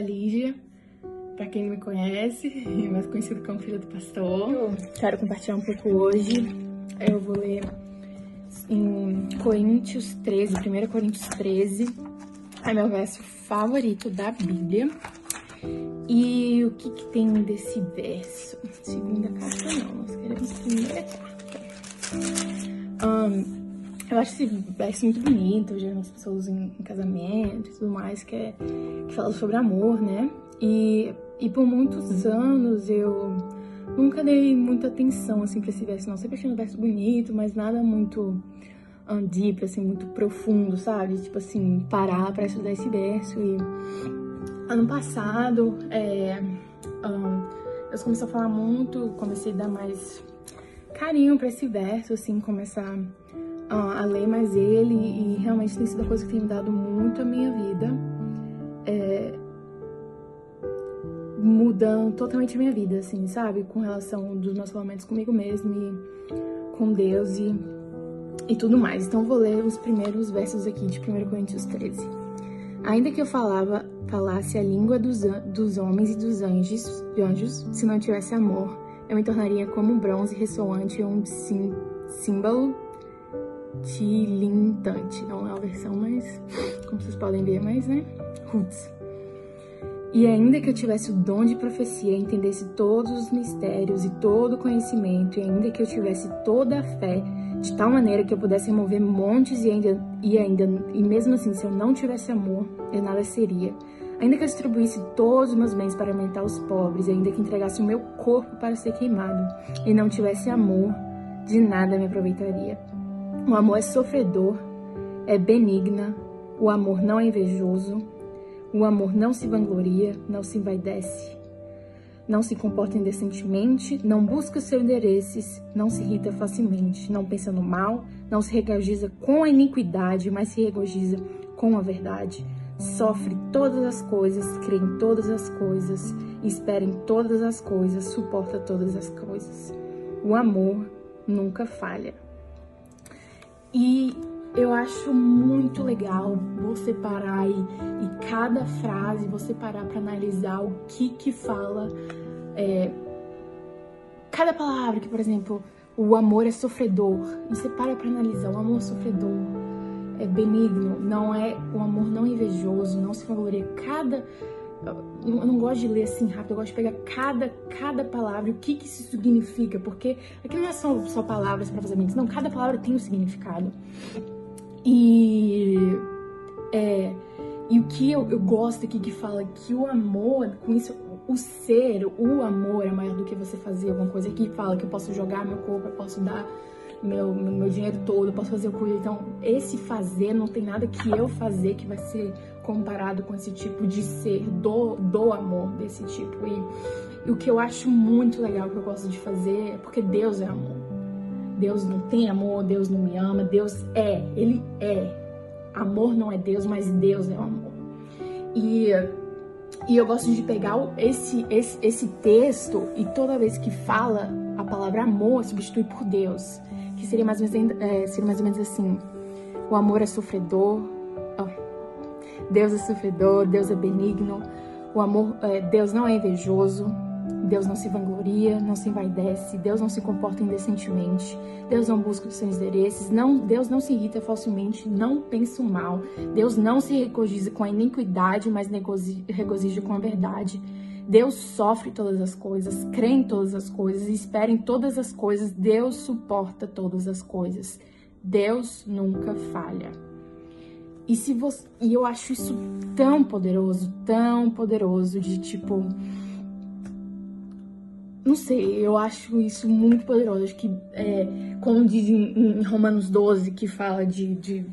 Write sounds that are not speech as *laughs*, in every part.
Lígia, pra quem não me conhece, *laughs* mais conhecido como filha do pastor. Eu quero compartilhar um pouco hoje. Eu vou ler em Coríntios 13, 1 Coríntios 13, é meu verso favorito da Bíblia. E o que, que tem desse verso? Segunda carta não, nós queremos primeira carta. Um, eu acho esse verso muito bonito, já as pessoas em, em, casamento e tudo mais, que, é, que fala sobre amor, né? E, e por muitos anos eu nunca dei muita atenção, assim, pra esse verso, não. Sempre achei um verso bonito, mas nada muito um, deep, assim, muito profundo, sabe? Tipo assim, parar pra estudar esse verso. E ano passado, é, um, eu comecei a falar muito, comecei a dar mais carinho pra esse verso, assim, começar a ler mais ele e realmente tem sido uma coisa que tem mudado muito a minha vida. É, mudando totalmente a minha vida, assim, sabe? Com relação dos meus falamentos comigo mesmo e com Deus e, e tudo mais. Então vou ler os primeiros versos aqui de 1 Coríntios 13. Ainda que eu falava, falasse a língua dos, dos homens e dos anjos, de anjos, se não tivesse amor, eu me tornaria como um bronze ressoante ou um símbolo tilintante. Não é uma versão mais, como vocês podem ver, mais, né? Roots. E ainda que eu tivesse o dom de profecia, entendesse todos os mistérios e todo o conhecimento, e ainda que eu tivesse toda a fé, de tal maneira que eu pudesse remover montes e ainda, e ainda, e mesmo assim, se eu não tivesse amor, eu nada seria. Ainda que eu distribuísse todos os meus bens para alimentar os pobres, ainda que entregasse o meu corpo para ser queimado, e não tivesse amor, de nada me aproveitaria. O amor é sofredor, é benigna, o amor não é invejoso, o amor não se vangloria, não se envaidece, não se comporta indecentemente, não busca seus interesses, não se irrita facilmente, não pensa no mal, não se regozija com a iniquidade, mas se regozija com a verdade. Sofre todas as coisas, crê em todas as coisas, espera em todas as coisas, suporta todas as coisas. O amor nunca falha. E eu acho muito legal você parar e, e cada frase você parar para analisar o que que fala é, cada palavra que por exemplo o amor é sofredor e você para para analisar o amor é sofredor é benigno não é o amor não é invejoso não se vangloria cada eu não gosto de ler assim rápido, eu gosto de pegar cada, cada palavra, o que, que isso significa, porque aqui não é só, só palavras para fazer mente, não, cada palavra tem um significado. E, é, e o que eu, eu gosto aqui que fala que o amor, com isso, o ser, o amor é maior do que você fazer alguma coisa. Aqui fala que eu posso jogar meu corpo, eu posso dar meu, meu dinheiro todo, eu posso fazer o coisa. Então, esse fazer não tem nada que eu fazer que vai ser comparado com esse tipo de ser, do, do amor desse tipo. E, e o que eu acho muito legal, que eu gosto de fazer, é porque Deus é amor. Deus não tem amor, Deus não me ama, Deus é, Ele é. Amor não é Deus, mas Deus é o amor. E, e eu gosto de pegar esse, esse, esse texto e toda vez que fala a palavra amor, substitui por Deus que seria mais ou menos, é, seria mais ou menos assim: o amor é sofredor, Deus é sofredor, Deus é benigno, o amor, é, Deus não é invejoso, Deus não se vangloria, não se envaidece, Deus não se comporta indecentemente, Deus não busca os seus interesses, não, Deus não se irrita facilmente, não pensa o mal, Deus não se regozija com a iniquidade, mas regozija com a verdade. Deus sofre todas as coisas, crê em todas as coisas, espera em todas as coisas, Deus suporta todas as coisas. Deus nunca falha. E se você, e eu acho isso tão poderoso, tão poderoso de tipo não sei, eu acho isso muito poderoso. Acho que, é, como diz em, em Romanos 12, que fala de, de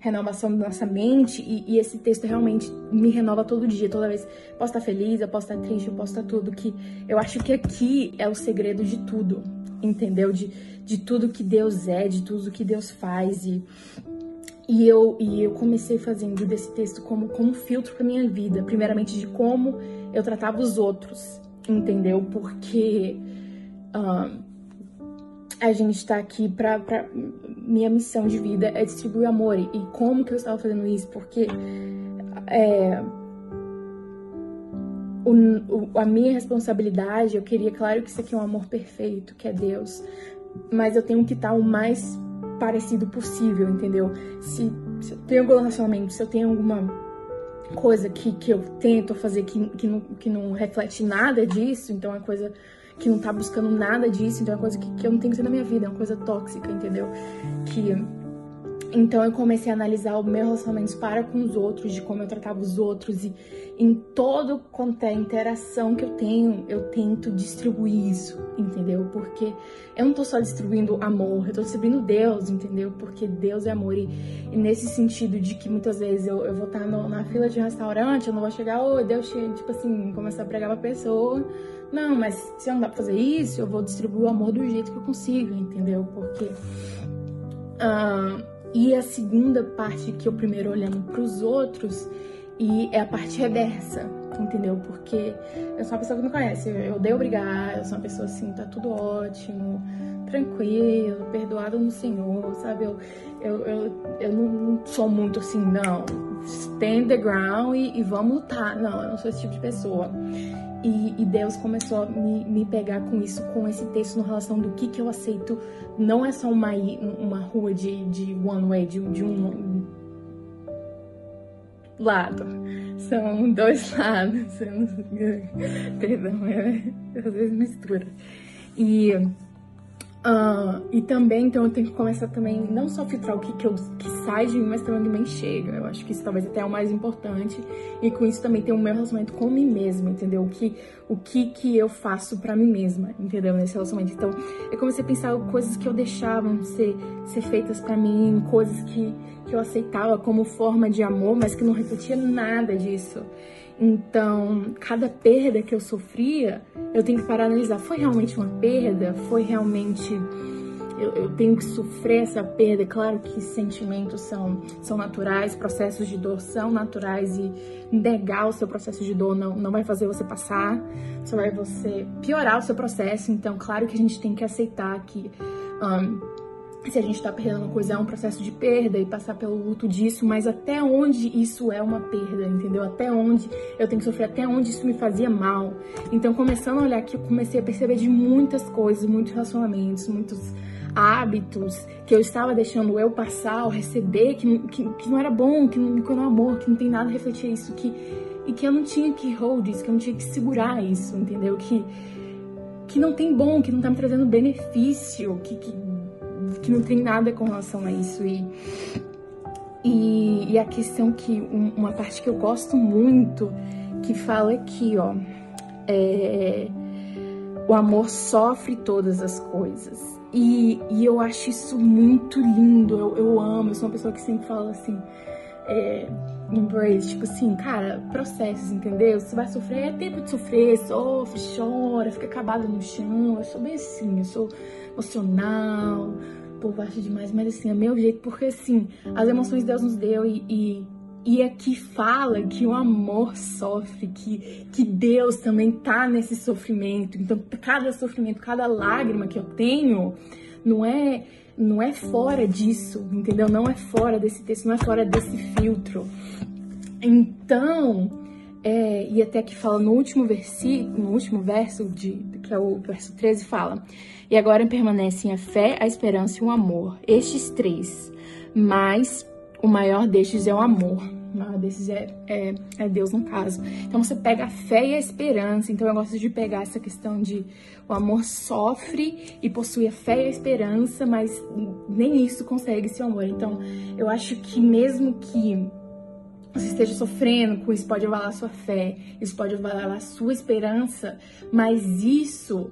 renovação da nossa mente e, e, esse texto realmente me renova todo dia, toda vez. Posso estar feliz, eu posso estar triste, eu posso estar tudo. Que eu acho que aqui é o segredo de tudo, entendeu? De, de tudo que Deus é, de tudo que Deus faz e e eu, e eu comecei fazendo desse texto como, como filtro para minha vida, primeiramente de como eu tratava os outros, entendeu? Porque a gente está aqui para minha missão de vida é distribuir amor. E como que eu estava fazendo isso? Porque é, o, o, a minha responsabilidade, eu queria, claro que isso aqui é um amor perfeito, que é Deus, mas eu tenho que estar o mais parecido possível, entendeu? Se, se eu tenho algum relacionamento, se eu tenho alguma coisa que, que eu tento fazer que, que, não, que não reflete nada disso, então é coisa que não tá buscando nada disso, então é coisa que, que eu não tenho que ter na minha vida, é uma coisa tóxica, entendeu? Que então eu comecei a analisar o meu relacionamento para com os outros, de como eu tratava os outros e em todo quanto é interação que eu tenho, eu tento distribuir isso, entendeu? Porque eu não tô só distribuindo amor, eu tô distribuindo Deus, entendeu? Porque Deus é amor e, e nesse sentido de que muitas vezes eu, eu vou estar no, na fila de um restaurante, eu não vou chegar, ô, oh, Deus, tipo assim, começar a pregar pra pessoa. Não, mas se não dá pra fazer isso, eu vou distribuir o amor do jeito que eu consigo, entendeu? Porque... Uh, e a segunda parte que eu primeiro olhando para os outros e é a parte reversa, entendeu? Porque eu sou uma pessoa que me conhece, eu odeio brigar, eu sou uma pessoa assim, tá tudo ótimo, tranquilo, perdoado no Senhor, sabe? Eu, eu, eu, eu não sou muito assim, não, stand the ground e, e vamos lutar. Não, eu não sou esse tipo de pessoa. E, e, Deus começou a me, me pegar com isso, com esse texto no relação do que, que eu aceito. Não é só uma, uma rua de, de one way, de, de um lado. São dois *laughs* lados. *laughs* Perdão, é, às vezes mistura. E Uh, e também, então, eu tenho que começar também, não só filtrar o que, que, eu, que sai de mim, mas também onde me chega. Eu acho que isso talvez até é o mais importante. E com isso também ter o meu relacionamento com mim mesma, entendeu? O que, o que, que eu faço para mim mesma, entendeu? Nesse relacionamento. Então, eu comecei a pensar coisas que eu deixava ser, ser feitas para mim, coisas que, que eu aceitava como forma de amor, mas que não refletia nada disso. Então, cada perda que eu sofria, eu tenho que parar e analisar: foi realmente uma perda? Foi realmente. Eu, eu, tenho que sofrer essa perda. Claro que sentimentos são, são naturais, processos de dor são naturais e negar o seu processo de dor não, não vai fazer você passar, só vai você piorar o seu processo. Então, claro que a gente tem que aceitar que. Um, se a gente tá perdendo uma coisa, é um processo de perda e passar pelo luto disso, mas até onde isso é uma perda, entendeu? Até onde eu tenho que sofrer, até onde isso me fazia mal. Então, começando a olhar aqui, eu comecei a perceber de muitas coisas, muitos relacionamentos, muitos hábitos que eu estava deixando eu passar, ou receber, que, que, que não era bom, que não, que não é amor, que não tem nada a refletir isso, que, e que eu não tinha que hold isso, que eu não tinha que segurar isso, entendeu? Que, que não tem bom, que não tá me trazendo benefício, que, que que não tem nada com relação a isso. E, e, e a questão que, um, uma parte que eu gosto muito, que fala aqui, ó, é, o amor sofre todas as coisas. E, e eu acho isso muito lindo, eu, eu amo, eu sou uma pessoa que sempre fala assim, é, embrace, tipo assim, cara, processos, entendeu? Você vai sofrer, é tempo de sofrer, sofre, chora, fica acabado no chão. Eu sou bem assim, eu sou emocional, povo acha demais, mas assim, é meu jeito, porque assim, as emoções Deus nos deu e, e, e aqui fala que o amor sofre, que, que Deus também tá nesse sofrimento. Então, cada sofrimento, cada lágrima que eu tenho, não é não é fora disso, entendeu? Não é fora desse texto, não é fora desse filtro. Então, é, e até que fala no último versículo, no último verso, de, que é o verso 13, fala: E agora permanecem a fé, a esperança e o amor. Estes três, mas o maior destes é o amor. Maior desses é, é, é Deus, no caso. Então você pega a fé e a esperança. Então eu gosto de pegar essa questão de o amor sofre e possui a fé e a esperança, mas nem isso consegue ser amor. Então eu acho que mesmo que você esteja sofrendo com isso, pode abalar sua fé, isso pode abalar sua esperança, mas isso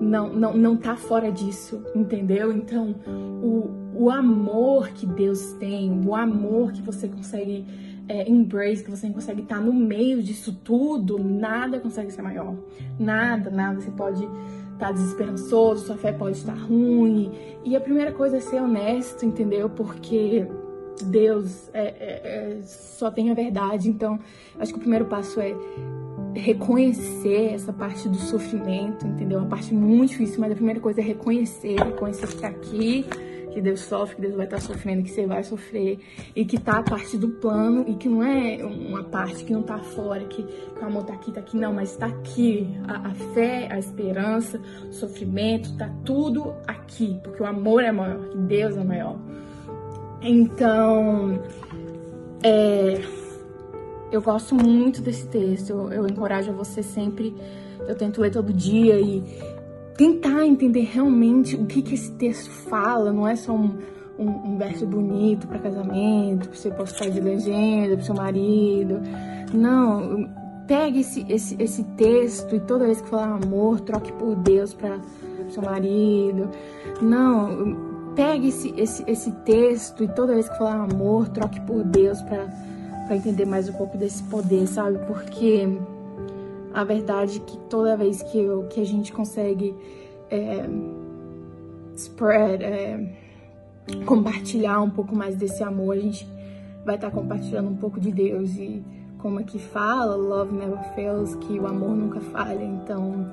não, não, não tá fora disso, entendeu? Então, o, o amor que Deus tem, o amor que você consegue é, embrace, que você consegue estar tá no meio disso tudo, nada consegue ser maior. Nada, nada. Você pode estar tá desesperançoso, sua fé pode estar ruim. E a primeira coisa é ser honesto, entendeu? Porque Deus é, é, é, só tem a verdade. Então, acho que o primeiro passo é reconhecer essa parte do sofrimento, entendeu? Uma parte muito difícil, mas a primeira coisa é reconhecer, reconhecer que tá aqui que Deus sofre, que Deus vai estar sofrendo, que você vai sofrer, e que tá a parte do plano, e que não é uma parte que não tá fora, que, que o amor tá aqui, tá aqui, não, mas tá aqui. A, a fé, a esperança, o sofrimento, tá tudo aqui, porque o amor é maior, que Deus é maior. Então, é, eu gosto muito desse texto, eu, eu encorajo você sempre, eu tento ler todo dia e tentar entender realmente o que, que esse texto fala, não é só um, um, um verso bonito para casamento, para você postar de legenda para seu marido. Não, pegue esse, esse, esse texto e toda vez que falar amor, troque por Deus para seu marido. Não, pegue esse, esse, esse texto e toda vez que falar amor, troque por Deus para entender mais um pouco desse poder, sabe? Porque a verdade é que toda vez que, eu, que a gente consegue é, spread, é, compartilhar um pouco mais desse amor, a gente vai estar tá compartilhando um pouco de Deus e como é que fala, love never fails, que o amor nunca falha. Então,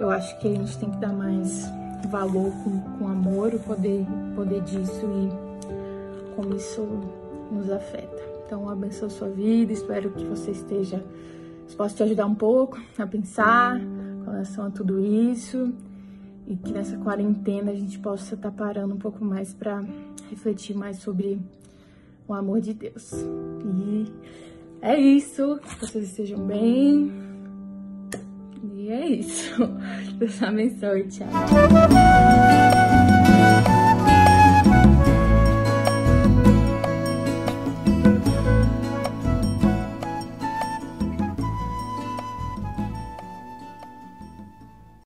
eu acho que a gente tem que dar mais valor com, com amor, o poder, poder disso e como isso nos afeta. Então, abençoe sua vida, espero que você esteja possa te ajudar um pouco a pensar com relação a tudo isso e que nessa quarentena a gente possa estar parando um pouco mais para refletir mais sobre o amor de Deus. E é isso. Que vocês estejam bem. E é isso. *laughs* Deus abençoe. Tchau.